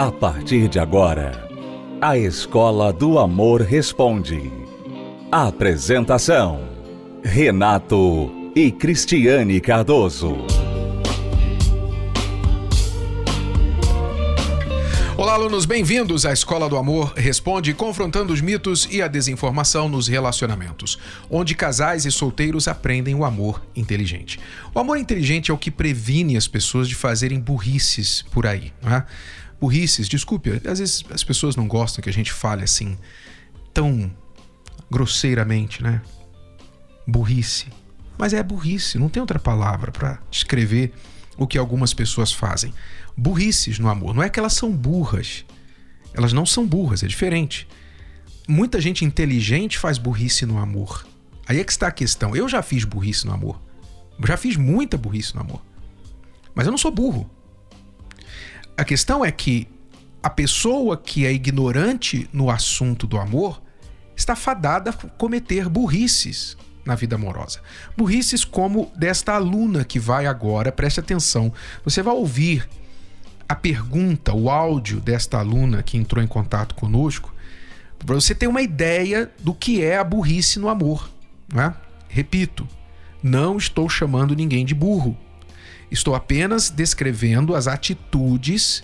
A partir de agora, a Escola do Amor Responde. Apresentação: Renato e Cristiane Cardoso. Olá, alunos, bem-vindos à Escola do Amor Responde, confrontando os mitos e a desinformação nos relacionamentos, onde casais e solteiros aprendem o amor inteligente. O amor inteligente é o que previne as pessoas de fazerem burrices por aí, não é? Burrices, desculpe, às vezes as pessoas não gostam que a gente fale assim, tão grosseiramente, né? Burrice. Mas é burrice, não tem outra palavra para descrever o que algumas pessoas fazem. Burrices no amor. Não é que elas são burras. Elas não são burras, é diferente. Muita gente inteligente faz burrice no amor. Aí é que está a questão. Eu já fiz burrice no amor. Já fiz muita burrice no amor. Mas eu não sou burro. A questão é que a pessoa que é ignorante no assunto do amor está fadada a cometer burrices na vida amorosa. Burrices como desta aluna que vai agora, preste atenção. Você vai ouvir a pergunta, o áudio desta aluna que entrou em contato conosco, para você ter uma ideia do que é a burrice no amor. Né? Repito, não estou chamando ninguém de burro. Estou apenas descrevendo as atitudes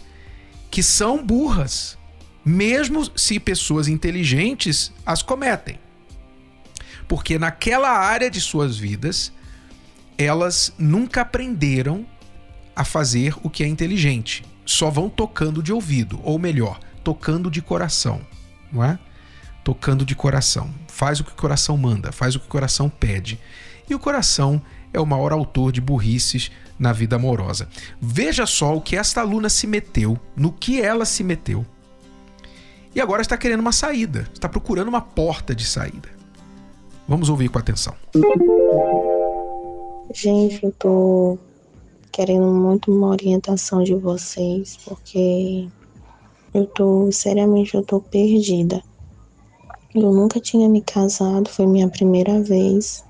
que são burras, mesmo se pessoas inteligentes as cometem porque naquela área de suas vidas elas nunca aprenderam a fazer o que é inteligente. Só vão tocando de ouvido, ou melhor, tocando de coração, não é? Tocando de coração. Faz o que o coração manda, faz o que o coração pede. E o coração é o maior autor de burrices na vida amorosa. Veja só o que esta aluna se meteu, no que ela se meteu. E agora está querendo uma saída, está procurando uma porta de saída. Vamos ouvir com atenção. Gente, eu tô querendo muito uma orientação de vocês, porque eu tô, seriamente, eu tô perdida. Eu nunca tinha me casado, foi minha primeira vez.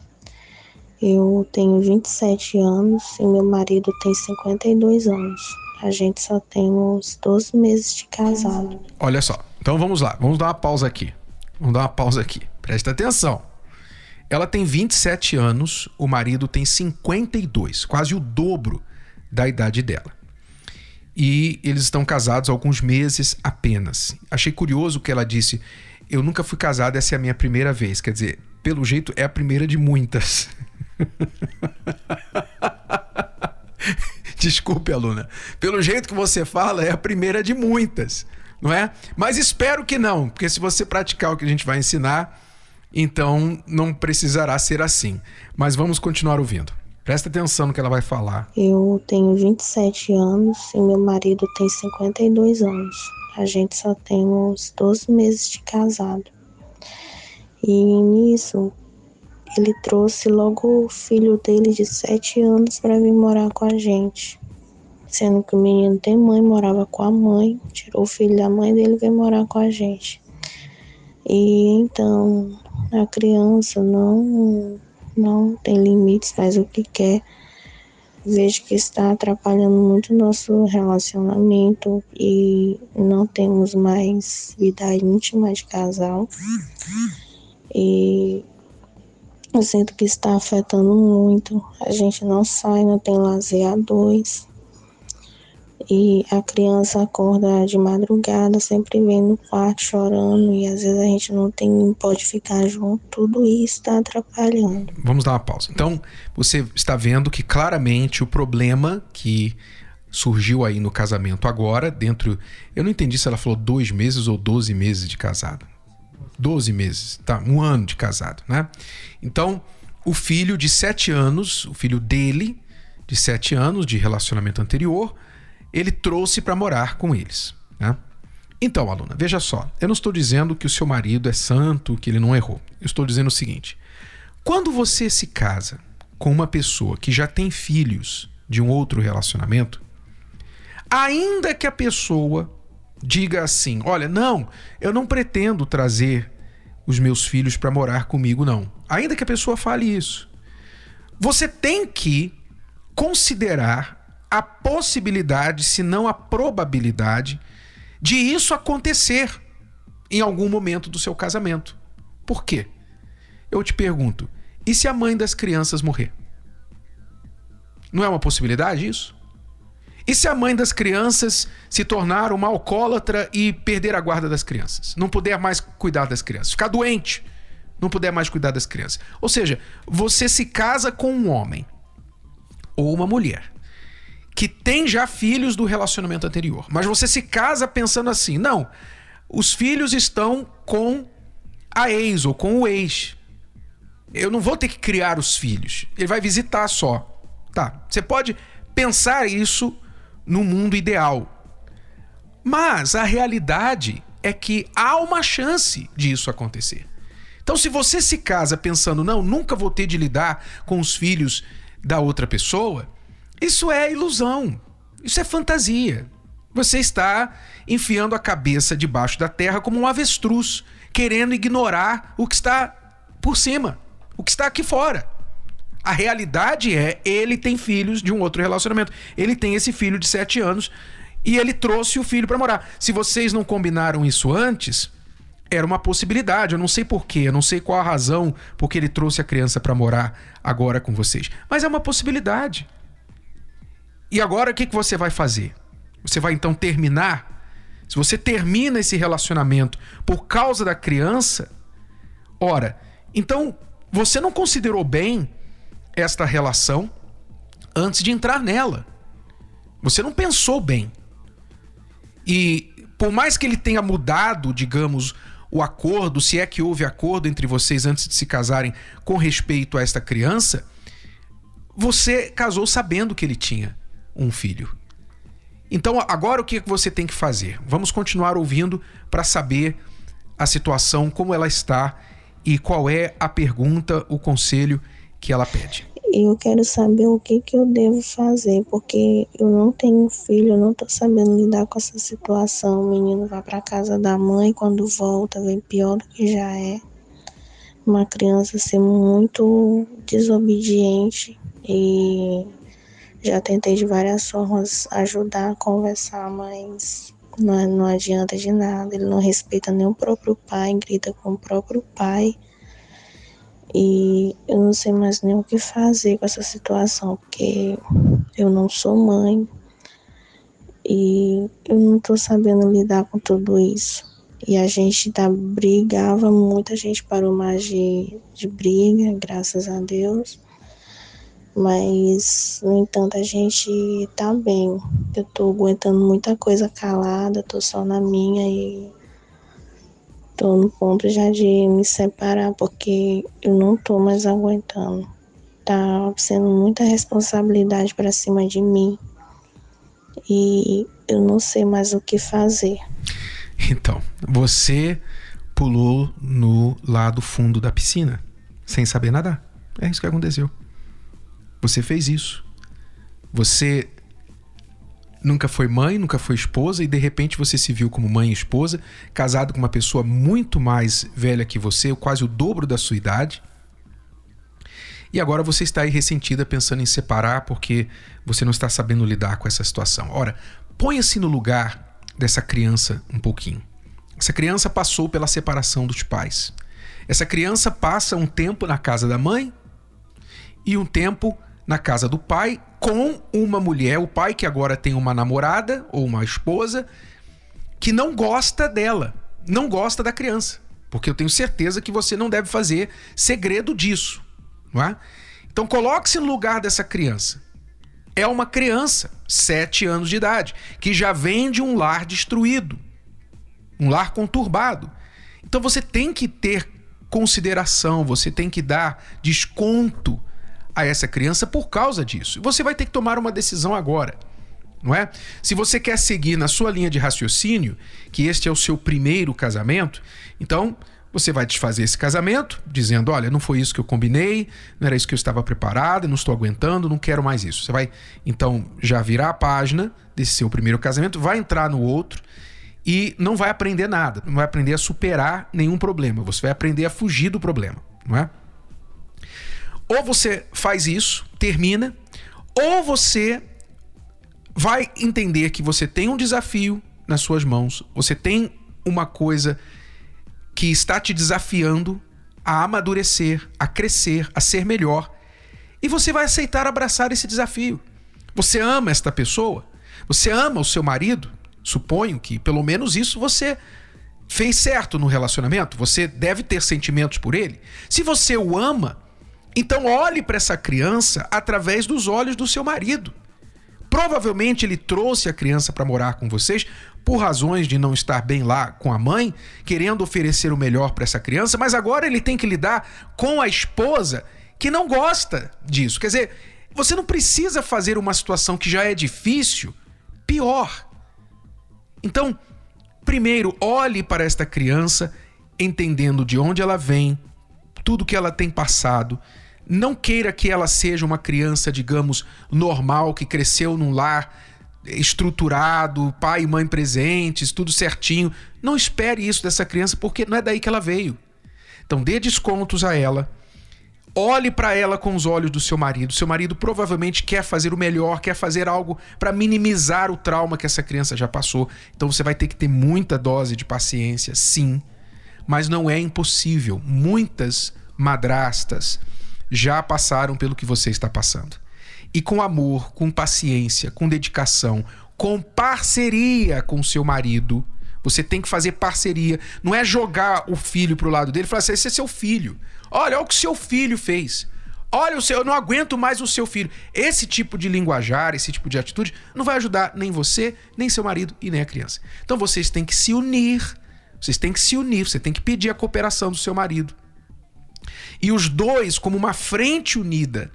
Eu tenho 27 anos e meu marido tem 52 anos. A gente só tem uns 12 meses de casado. Olha só, então vamos lá, vamos dar uma pausa aqui. Vamos dar uma pausa aqui. Presta atenção. Ela tem 27 anos, o marido tem 52, quase o dobro da idade dela. E eles estão casados há alguns meses apenas. Achei curioso que ela disse: Eu nunca fui casada, essa é a minha primeira vez. Quer dizer, pelo jeito é a primeira de muitas. Desculpe, aluna. Pelo jeito que você fala, é a primeira de muitas, não é? Mas espero que não, porque se você praticar o que a gente vai ensinar, então não precisará ser assim. Mas vamos continuar ouvindo. Presta atenção no que ela vai falar. Eu tenho 27 anos e meu marido tem 52 anos. A gente só tem uns 12 meses de casado. E nisso, ele trouxe logo o filho dele de 7 anos para vir morar com a gente. Sendo que o menino tem mãe, morava com a mãe, tirou o filho da mãe dele e veio morar com a gente. E então, a criança não, não tem limites, faz o que quer. Vejo que está atrapalhando muito o nosso relacionamento e não temos mais vida íntima de casal. E sinto que está afetando muito. A gente não sai, não tem lazer a dois e a criança acorda de madrugada, sempre vem no quarto chorando e às vezes a gente não tem pode ficar junto. Tudo isso está atrapalhando. Vamos dar uma pausa. Então, você está vendo que claramente o problema que surgiu aí no casamento agora, dentro. Eu não entendi se ela falou dois meses ou doze meses de casado. Doze meses, tá? Um ano de casado, né? Então, o filho de sete anos, o filho dele, de sete anos de relacionamento anterior, ele trouxe para morar com eles. Né? Então, aluna, veja só, eu não estou dizendo que o seu marido é santo, que ele não errou. Eu estou dizendo o seguinte: quando você se casa com uma pessoa que já tem filhos de um outro relacionamento, ainda que a pessoa diga assim: olha, não, eu não pretendo trazer os meus filhos para morar comigo, não. Ainda que a pessoa fale isso, você tem que considerar a possibilidade, se não a probabilidade, de isso acontecer em algum momento do seu casamento. Por quê? Eu te pergunto: e se a mãe das crianças morrer? Não é uma possibilidade isso? E se a mãe das crianças se tornar uma alcoólatra e perder a guarda das crianças? Não puder mais cuidar das crianças, ficar doente, não puder mais cuidar das crianças. Ou seja, você se casa com um homem ou uma mulher que tem já filhos do relacionamento anterior, mas você se casa pensando assim: não, os filhos estão com a ex ou com o ex. Eu não vou ter que criar os filhos. Ele vai visitar só. Tá. Você pode pensar isso no mundo ideal. Mas a realidade é que há uma chance disso acontecer. Então, se você se casa pensando, não, nunca vou ter de lidar com os filhos da outra pessoa, isso é ilusão. Isso é fantasia. Você está enfiando a cabeça debaixo da terra como um avestruz, querendo ignorar o que está por cima, o que está aqui fora. A realidade é, ele tem filhos de um outro relacionamento. Ele tem esse filho de sete anos e ele trouxe o filho para morar. Se vocês não combinaram isso antes, era uma possibilidade. Eu não sei porquê, eu não sei qual a razão porque ele trouxe a criança para morar agora com vocês. Mas é uma possibilidade. E agora o que, que você vai fazer? Você vai então terminar? Se você termina esse relacionamento por causa da criança, ora, então você não considerou bem esta relação antes de entrar nela. Você não pensou bem. E por mais que ele tenha mudado, digamos, o acordo, se é que houve acordo entre vocês antes de se casarem com respeito a esta criança, você casou sabendo que ele tinha um filho. Então, agora o que você tem que fazer? Vamos continuar ouvindo para saber a situação, como ela está e qual é a pergunta, o conselho que ela pede. Eu quero saber o que, que eu devo fazer, porque eu não tenho filho, eu não tô sabendo lidar com essa situação. O menino vai para casa da mãe, quando volta, vem pior do que já é. Uma criança ser muito desobediente e já tentei de várias formas ajudar a conversar, mas não, não adianta de nada. Ele não respeita nem o próprio pai, grita com o próprio pai. E eu não sei mais nem o que fazer com essa situação, porque eu não sou mãe e eu não tô sabendo lidar com tudo isso. E a gente tá, brigava muito, a gente parou mais de, de briga, graças a Deus. Mas, no entanto, a gente tá bem. Eu tô aguentando muita coisa calada, tô só na minha e tô no ponto já de me separar porque eu não tô mais aguentando. Tá sendo muita responsabilidade para cima de mim e eu não sei mais o que fazer. Então, você pulou no lado fundo da piscina sem saber nadar. É isso que aconteceu. Você fez isso. Você nunca foi mãe, nunca foi esposa e de repente você se viu como mãe e esposa, casado com uma pessoa muito mais velha que você, quase o dobro da sua idade. E agora você está aí ressentida pensando em separar porque você não está sabendo lidar com essa situação. Ora, ponha-se no lugar dessa criança um pouquinho. Essa criança passou pela separação dos pais. Essa criança passa um tempo na casa da mãe e um tempo na casa do pai com uma mulher, o pai que agora tem uma namorada ou uma esposa que não gosta dela, não gosta da criança. Porque eu tenho certeza que você não deve fazer segredo disso, não é? Então coloque-se no lugar dessa criança. É uma criança, sete anos de idade, que já vem de um lar destruído, um lar conturbado. Então você tem que ter consideração, você tem que dar desconto a essa criança por causa disso. Você vai ter que tomar uma decisão agora. Não é? Se você quer seguir na sua linha de raciocínio, que este é o seu primeiro casamento, então você vai desfazer esse casamento, dizendo: olha, não foi isso que eu combinei, não era isso que eu estava preparado, não estou aguentando, não quero mais isso. Você vai então já virar a página desse seu primeiro casamento, vai entrar no outro e não vai aprender nada, não vai aprender a superar nenhum problema, você vai aprender a fugir do problema, não é? Ou você faz isso, termina, ou você vai entender que você tem um desafio nas suas mãos. Você tem uma coisa que está te desafiando a amadurecer, a crescer, a ser melhor. E você vai aceitar abraçar esse desafio. Você ama esta pessoa? Você ama o seu marido? Suponho que pelo menos isso você fez certo no relacionamento. Você deve ter sentimentos por ele. Se você o ama, então olhe para essa criança através dos olhos do seu marido. Provavelmente ele trouxe a criança para morar com vocês por razões de não estar bem lá com a mãe, querendo oferecer o melhor para essa criança, mas agora ele tem que lidar com a esposa que não gosta disso. Quer dizer, você não precisa fazer uma situação que já é difícil pior. Então, primeiro, olhe para esta criança entendendo de onde ela vem, tudo que ela tem passado não queira que ela seja uma criança, digamos, normal, que cresceu num lar estruturado, pai e mãe presentes, tudo certinho. Não espere isso dessa criança, porque não é daí que ela veio. Então dê descontos a ela. Olhe para ela com os olhos do seu marido. Seu marido provavelmente quer fazer o melhor, quer fazer algo para minimizar o trauma que essa criança já passou. Então você vai ter que ter muita dose de paciência, sim. Mas não é impossível. Muitas madrastas, já passaram pelo que você está passando. E com amor, com paciência, com dedicação, com parceria com seu marido, você tem que fazer parceria. Não é jogar o filho pro lado dele e falar assim: esse é seu filho. Olha, olha o que seu filho fez. Olha, o seu, eu não aguento mais o seu filho. Esse tipo de linguajar, esse tipo de atitude, não vai ajudar nem você, nem seu marido e nem a criança. Então vocês têm que se unir. Vocês têm que se unir, você tem que pedir a cooperação do seu marido. E os dois, como uma frente unida,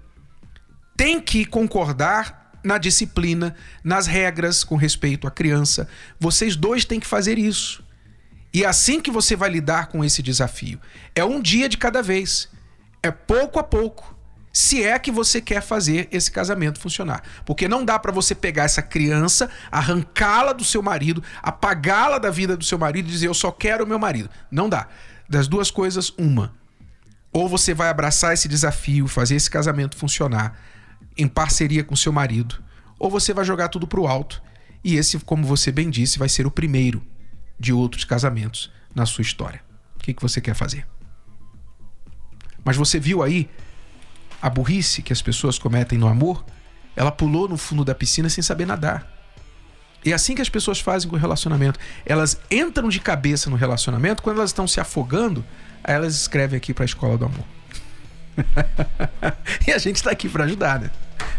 têm que concordar na disciplina, nas regras com respeito à criança. Vocês dois têm que fazer isso. E é assim que você vai lidar com esse desafio. É um dia de cada vez. É pouco a pouco. Se é que você quer fazer esse casamento funcionar. Porque não dá para você pegar essa criança, arrancá-la do seu marido, apagá-la da vida do seu marido e dizer eu só quero o meu marido. Não dá. Das duas coisas, uma. Ou você vai abraçar esse desafio, fazer esse casamento funcionar em parceria com seu marido, ou você vai jogar tudo pro alto. E esse, como você bem disse, vai ser o primeiro de outros casamentos na sua história. O que, que você quer fazer? Mas você viu aí a burrice que as pessoas cometem no amor? Ela pulou no fundo da piscina sem saber nadar. E é assim que as pessoas fazem com o relacionamento. Elas entram de cabeça no relacionamento, quando elas estão se afogando, Aí elas escrevem aqui para a Escola do Amor. e a gente está aqui para ajudar, né?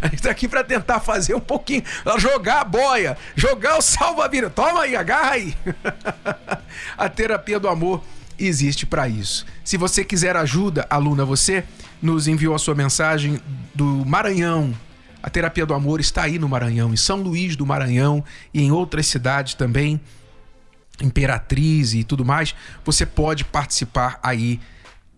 A gente está aqui para tentar fazer um pouquinho, jogar a boia, jogar o salva-vida. Toma aí, agarra aí. a terapia do amor existe para isso. Se você quiser ajuda, aluna, você nos enviou a sua mensagem do Maranhão. A terapia do amor está aí no Maranhão, em São Luís do Maranhão e em outras cidades também. Imperatriz e tudo mais, você pode participar aí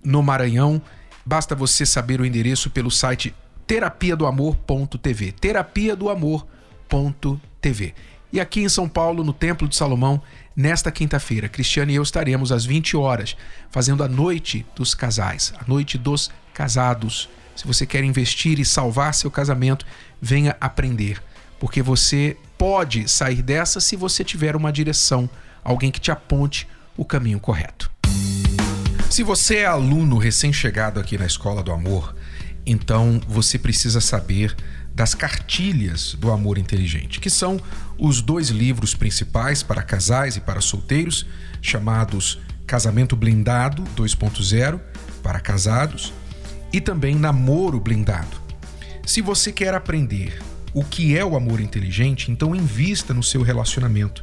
no Maranhão. Basta você saber o endereço pelo site terapia do amor.tv. Terapia do amor.tv. E aqui em São Paulo, no Templo de Salomão, nesta quinta-feira, Cristiane e eu estaremos às 20 horas fazendo a noite dos casais, a noite dos casados. Se você quer investir e salvar seu casamento, venha aprender, porque você pode sair dessa se você tiver uma direção alguém que te aponte o caminho correto. Se você é aluno recém-chegado aqui na Escola do Amor, então você precisa saber das cartilhas do amor inteligente, que são os dois livros principais para casais e para solteiros, chamados Casamento Blindado 2.0 para casados e também Namoro Blindado. Se você quer aprender o que é o amor inteligente, então invista no seu relacionamento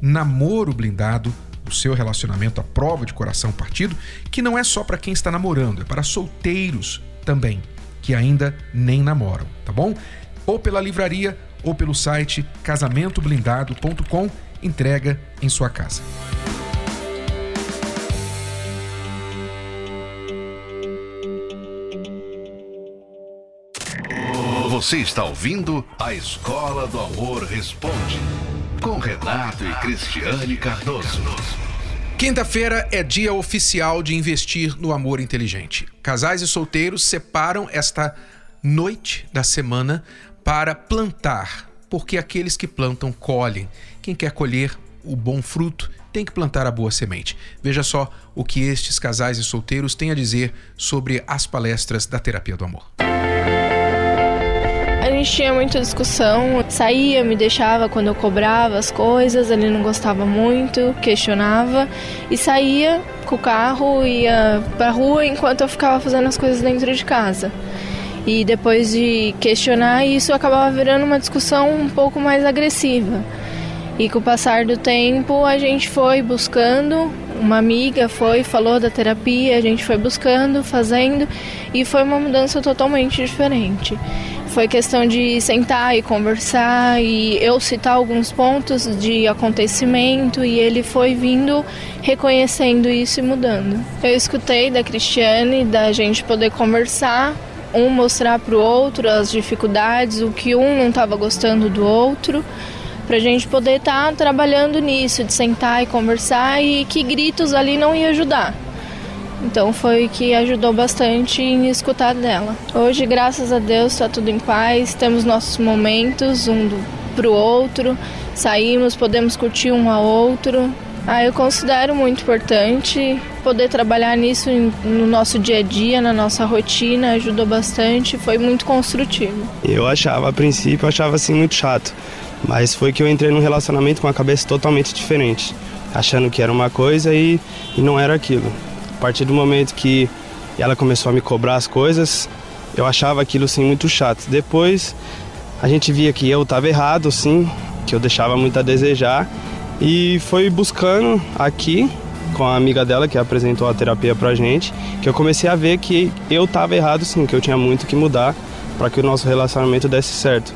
namoro blindado, o seu relacionamento à prova de coração partido, que não é só para quem está namorando, é para solteiros também, que ainda nem namoram, tá bom? Ou pela livraria ou pelo site casamentoblindado.com entrega em sua casa. Você está ouvindo a Escola do Amor Responde, com Renato e Cristiane Cardoso. Quinta-feira é dia oficial de investir no amor inteligente. Casais e solteiros separam esta noite da semana para plantar, porque aqueles que plantam colhem. Quem quer colher o bom fruto tem que plantar a boa semente. Veja só o que estes casais e solteiros têm a dizer sobre as palestras da terapia do amor gente tinha muita discussão. Saía, me deixava quando eu cobrava as coisas, ele não gostava muito, questionava e saía com o carro, ia pra rua enquanto eu ficava fazendo as coisas dentro de casa. E depois de questionar isso, acabava virando uma discussão um pouco mais agressiva. E com o passar do tempo, a gente foi buscando, uma amiga foi, falou da terapia, a gente foi buscando, fazendo, e foi uma mudança totalmente diferente. Foi questão de sentar e conversar e eu citar alguns pontos de acontecimento e ele foi vindo reconhecendo isso e mudando. Eu escutei da Cristiane da gente poder conversar, um mostrar para o outro as dificuldades, o que um não estava gostando do outro para a gente poder estar tá trabalhando nisso, de sentar e conversar e que gritos ali não ia ajudar. Então foi que ajudou bastante em escutar dela. Hoje, graças a Deus, está tudo em paz, temos nossos momentos um para o outro, saímos, podemos curtir um ao outro. Ah, eu considero muito importante poder trabalhar nisso no nosso dia a dia, na nossa rotina, ajudou bastante, foi muito construtivo. Eu achava, a princípio, eu achava assim muito chato, mas foi que eu entrei num relacionamento com a cabeça totalmente diferente, achando que era uma coisa e, e não era aquilo. A partir do momento que ela começou a me cobrar as coisas, eu achava aquilo assim muito chato. Depois a gente via que eu estava errado, sim, que eu deixava muito a desejar e foi buscando aqui com a amiga dela que apresentou a terapia pra gente, que eu comecei a ver que eu estava errado sim, que eu tinha muito que mudar para que o nosso relacionamento desse certo.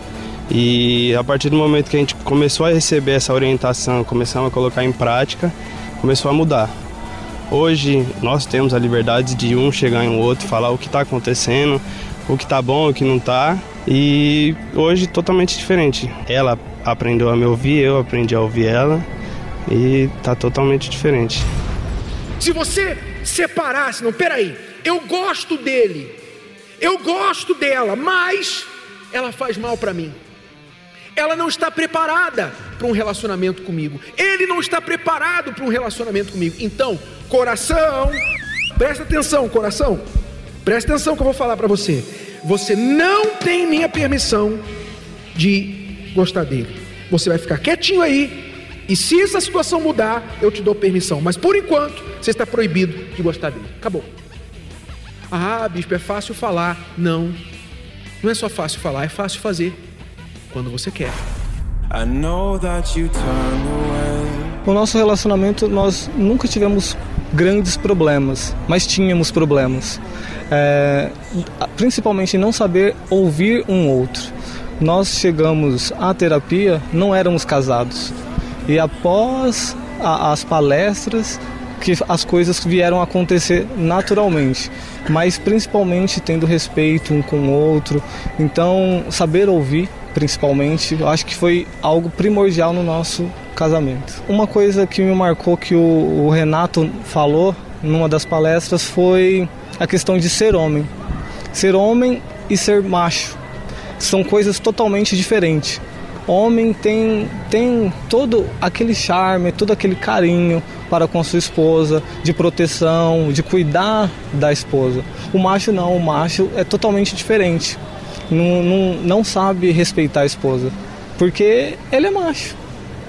E a partir do momento que a gente começou a receber essa orientação, começamos a colocar em prática, começou a mudar. Hoje nós temos a liberdade de um chegar em um outro, falar o que está acontecendo, o que está bom, o que não está. E hoje totalmente diferente. Ela aprendeu a me ouvir, eu aprendi a ouvir ela e tá totalmente diferente. Se você separasse, não, peraí, eu gosto dele, eu gosto dela, mas ela faz mal para mim. Ela não está preparada para um relacionamento comigo. Ele não está preparado para um relacionamento comigo. Então, coração, presta atenção, coração. Presta atenção que eu vou falar para você. Você não tem minha permissão de gostar dele. Você vai ficar quietinho aí. E se essa situação mudar, eu te dou permissão. Mas por enquanto, você está proibido de gostar dele. Acabou. Ah, bispo, é fácil falar. Não. Não é só fácil falar, é fácil fazer quando você quer. O nosso relacionamento nós nunca tivemos grandes problemas, mas tínhamos problemas. É, principalmente não saber ouvir um outro. Nós chegamos à terapia, não éramos casados. E após a, as palestras, que as coisas vieram acontecer naturalmente, mas principalmente tendo respeito um com o outro. Então, saber ouvir principalmente, eu acho que foi algo primordial no nosso casamento. Uma coisa que me marcou que o, o Renato falou numa das palestras foi a questão de ser homem. Ser homem e ser macho são coisas totalmente diferentes. Homem tem, tem todo aquele charme, todo aquele carinho para com sua esposa, de proteção, de cuidar da esposa. O macho não, o macho é totalmente diferente não, não, não sabe respeitar a esposa. Porque ele é macho.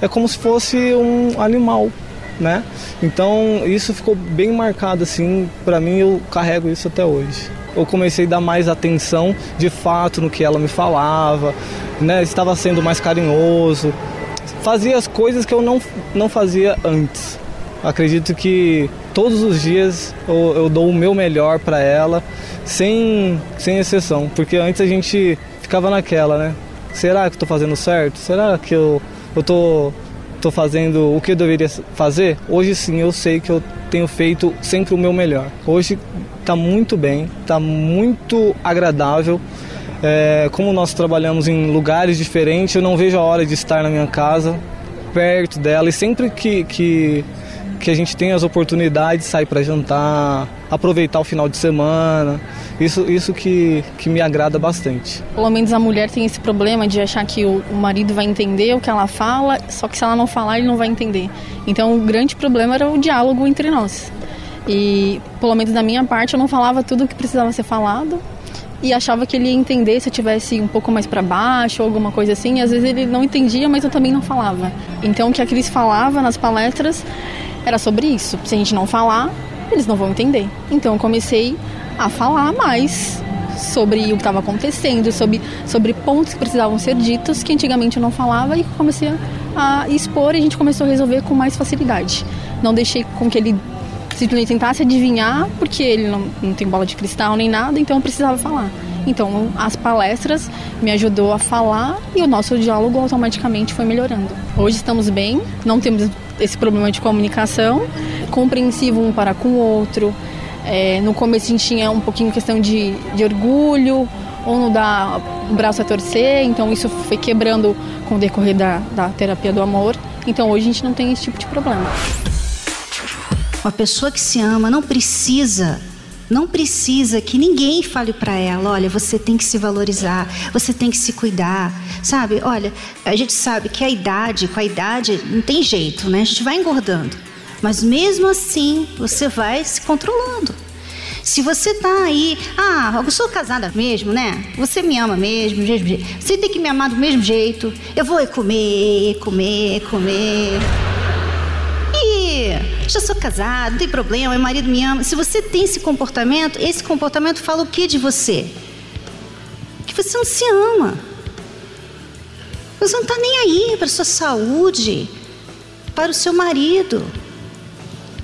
É como se fosse um animal, né? Então isso ficou bem marcado assim, para mim eu carrego isso até hoje. Eu comecei a dar mais atenção de fato no que ela me falava, né? Estava sendo mais carinhoso, fazia as coisas que eu não, não fazia antes. Acredito que todos os dias eu, eu dou o meu melhor para ela, sem, sem exceção, porque antes a gente ficava naquela, né? Será que estou fazendo certo? Será que eu, eu tô, estou fazendo o que eu deveria fazer, hoje sim eu sei que eu tenho feito sempre o meu melhor. Hoje está muito bem, está muito agradável. É, como nós trabalhamos em lugares diferentes, eu não vejo a hora de estar na minha casa, perto dela, e sempre que, que, que a gente tem as oportunidades, sair para jantar, aproveitar o final de semana. Isso, isso que, que me agrada bastante. Pelo menos a mulher tem esse problema de achar que o, o marido vai entender o que ela fala, só que se ela não falar, ele não vai entender. Então o grande problema era o diálogo entre nós. E, pelo menos da minha parte, eu não falava tudo o que precisava ser falado, e achava que ele ia entender se eu tivesse um pouco mais para baixo ou alguma coisa assim. Às vezes ele não entendia, mas eu também não falava. Então o que a Cris falava nas palestras era sobre isso. Se a gente não falar, eles não vão entender. Então eu comecei a falar mais sobre o que estava acontecendo, sobre, sobre pontos que precisavam ser ditos que antigamente eu não falava e comecei a expor e a gente começou a resolver com mais facilidade. Não deixei com que ele simplesmente tentasse adivinhar, porque ele não, não tem bola de cristal nem nada, então eu precisava falar. Então, as palestras me ajudou a falar e o nosso diálogo automaticamente foi melhorando. Hoje estamos bem, não temos esse problema de comunicação, compreensivo um para com o outro. É, no começo a gente tinha um pouquinho questão de, de orgulho, ou não dá o braço a torcer, então isso foi quebrando com o decorrer da, da terapia do amor. Então hoje a gente não tem esse tipo de problema. Uma pessoa que se ama não precisa não precisa que ninguém fale para ela, olha, você tem que se valorizar, você tem que se cuidar, sabe? Olha, a gente sabe que a idade, com a idade, não tem jeito, né? A gente vai engordando. Mas mesmo assim, você vai se controlando. Se você tá aí, ah, eu sou casada mesmo, né? Você me ama mesmo, mesmo jeito. Você tem que me amar do mesmo jeito. Eu vou comer, comer, comer já sou casado, não tem problema, meu marido me ama. Se você tem esse comportamento, esse comportamento fala o que de você? Que você não se ama. Você não está nem aí para a sua saúde, para o seu marido.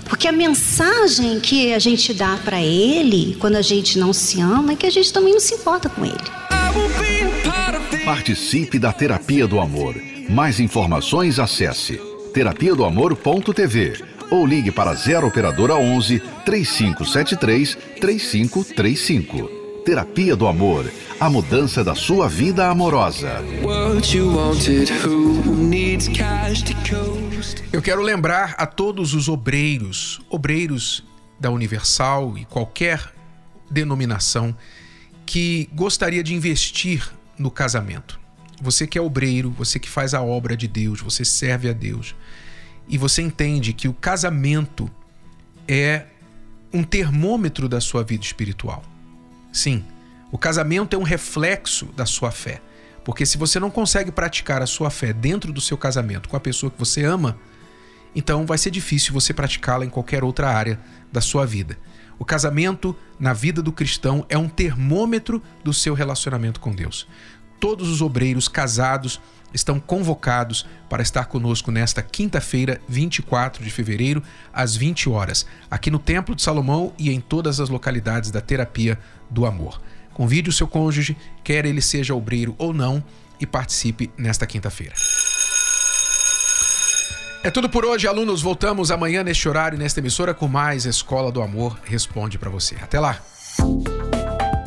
Porque a mensagem que a gente dá para ele, quando a gente não se ama, é que a gente também não se importa com ele. Participe da Terapia do Amor. Mais informações acesse terapia do amor.tv ou ligue para 0 operadora 11 3573 3535. Terapia do Amor, a mudança da sua vida amorosa. Eu quero lembrar a todos os obreiros, obreiros da Universal e qualquer denominação que gostaria de investir no casamento. Você que é obreiro, você que faz a obra de Deus, você serve a Deus e você entende que o casamento é um termômetro da sua vida espiritual. Sim, o casamento é um reflexo da sua fé. Porque se você não consegue praticar a sua fé dentro do seu casamento com a pessoa que você ama, então vai ser difícil você praticá-la em qualquer outra área da sua vida. O casamento na vida do cristão é um termômetro do seu relacionamento com Deus. Todos os obreiros casados estão convocados para estar conosco nesta quinta-feira, 24 de fevereiro, às 20 horas, aqui no Templo de Salomão e em todas as localidades da Terapia do Amor. Convide o seu cônjuge, quer ele seja obreiro ou não, e participe nesta quinta-feira. É tudo por hoje, alunos. Voltamos amanhã neste horário, nesta emissora, com mais Escola do Amor Responde para você. Até lá!